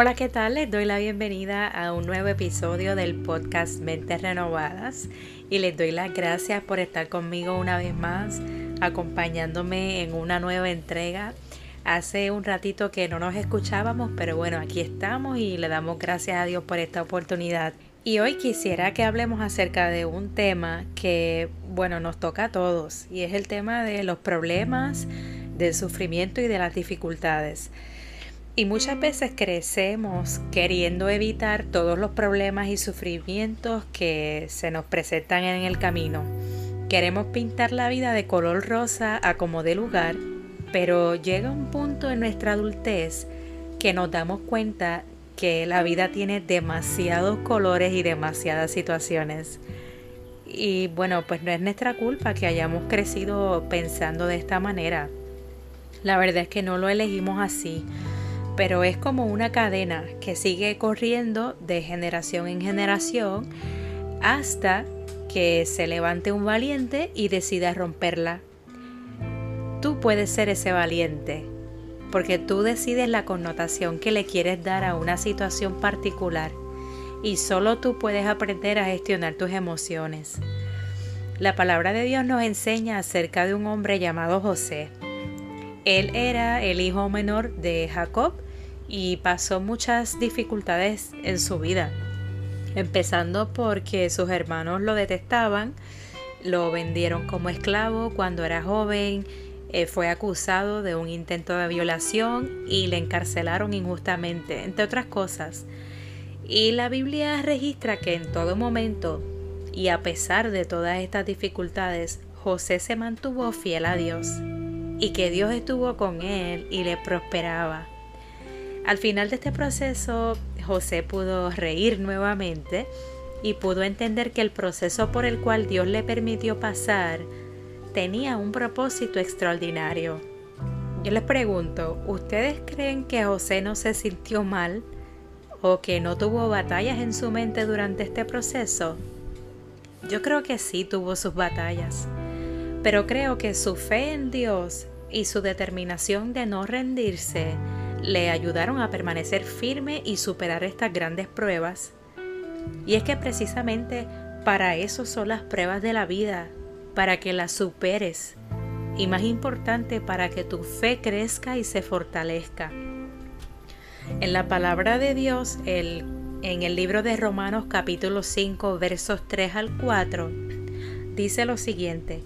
Hola, ¿qué tal? Les doy la bienvenida a un nuevo episodio del podcast Mentes Renovadas y les doy las gracias por estar conmigo una vez más, acompañándome en una nueva entrega. Hace un ratito que no nos escuchábamos, pero bueno, aquí estamos y le damos gracias a Dios por esta oportunidad. Y hoy quisiera que hablemos acerca de un tema que, bueno, nos toca a todos y es el tema de los problemas, del sufrimiento y de las dificultades. Y muchas veces crecemos queriendo evitar todos los problemas y sufrimientos que se nos presentan en el camino. Queremos pintar la vida de color rosa a como de lugar, pero llega un punto en nuestra adultez que nos damos cuenta que la vida tiene demasiados colores y demasiadas situaciones. Y bueno, pues no es nuestra culpa que hayamos crecido pensando de esta manera. La verdad es que no lo elegimos así pero es como una cadena que sigue corriendo de generación en generación hasta que se levante un valiente y decida romperla. Tú puedes ser ese valiente, porque tú decides la connotación que le quieres dar a una situación particular y solo tú puedes aprender a gestionar tus emociones. La palabra de Dios nos enseña acerca de un hombre llamado José. Él era el hijo menor de Jacob y pasó muchas dificultades en su vida, empezando porque sus hermanos lo detestaban, lo vendieron como esclavo cuando era joven, eh, fue acusado de un intento de violación y le encarcelaron injustamente, entre otras cosas. Y la Biblia registra que en todo momento y a pesar de todas estas dificultades, José se mantuvo fiel a Dios y que Dios estuvo con él y le prosperaba. Al final de este proceso, José pudo reír nuevamente y pudo entender que el proceso por el cual Dios le permitió pasar tenía un propósito extraordinario. Yo les pregunto, ¿ustedes creen que José no se sintió mal o que no tuvo batallas en su mente durante este proceso? Yo creo que sí tuvo sus batallas, pero creo que su fe en Dios y su determinación de no rendirse le ayudaron a permanecer firme y superar estas grandes pruebas. Y es que precisamente para eso son las pruebas de la vida, para que las superes. Y más importante, para que tu fe crezca y se fortalezca. En la palabra de Dios, el, en el libro de Romanos capítulo 5 versos 3 al 4, dice lo siguiente.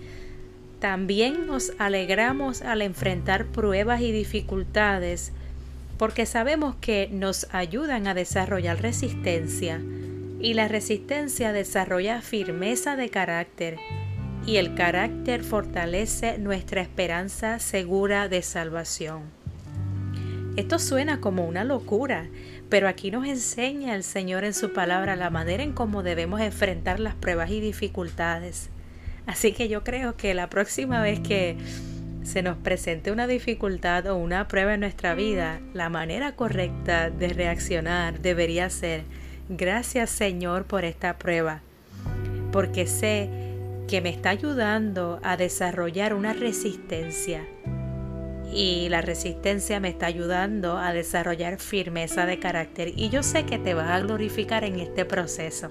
También nos alegramos al enfrentar pruebas y dificultades porque sabemos que nos ayudan a desarrollar resistencia y la resistencia desarrolla firmeza de carácter y el carácter fortalece nuestra esperanza segura de salvación. Esto suena como una locura, pero aquí nos enseña el Señor en su palabra la manera en cómo debemos enfrentar las pruebas y dificultades. Así que yo creo que la próxima vez que se nos presente una dificultad o una prueba en nuestra vida, la manera correcta de reaccionar debería ser, gracias Señor por esta prueba, porque sé que me está ayudando a desarrollar una resistencia y la resistencia me está ayudando a desarrollar firmeza de carácter y yo sé que te vas a glorificar en este proceso.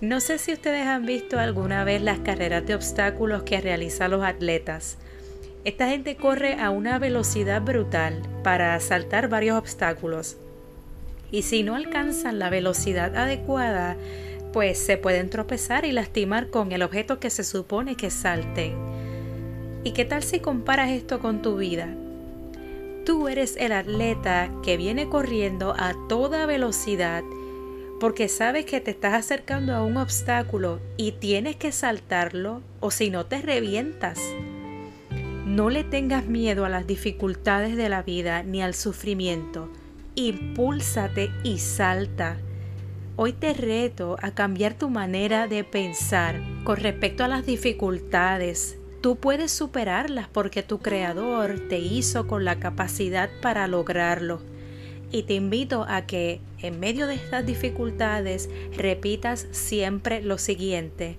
No sé si ustedes han visto alguna vez las carreras de obstáculos que realizan los atletas. Esta gente corre a una velocidad brutal para saltar varios obstáculos. Y si no alcanzan la velocidad adecuada, pues se pueden tropezar y lastimar con el objeto que se supone que salten. ¿Y qué tal si comparas esto con tu vida? Tú eres el atleta que viene corriendo a toda velocidad porque sabes que te estás acercando a un obstáculo y tienes que saltarlo o si no te revientas. No le tengas miedo a las dificultades de la vida ni al sufrimiento. Impúlsate y salta. Hoy te reto a cambiar tu manera de pensar con respecto a las dificultades. Tú puedes superarlas porque tu creador te hizo con la capacidad para lograrlo y te invito a que en medio de estas dificultades repitas siempre lo siguiente.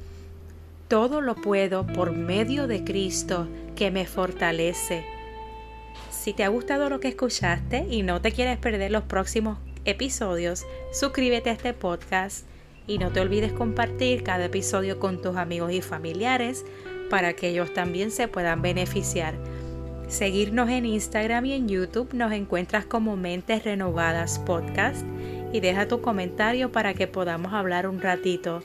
Todo lo puedo por medio de Cristo que me fortalece. Si te ha gustado lo que escuchaste y no te quieres perder los próximos episodios, suscríbete a este podcast y no te olvides compartir cada episodio con tus amigos y familiares para que ellos también se puedan beneficiar. Seguirnos en Instagram y en YouTube nos encuentras como Mentes Renovadas Podcast y deja tu comentario para que podamos hablar un ratito.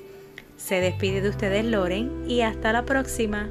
Se despide de ustedes Loren y hasta la próxima.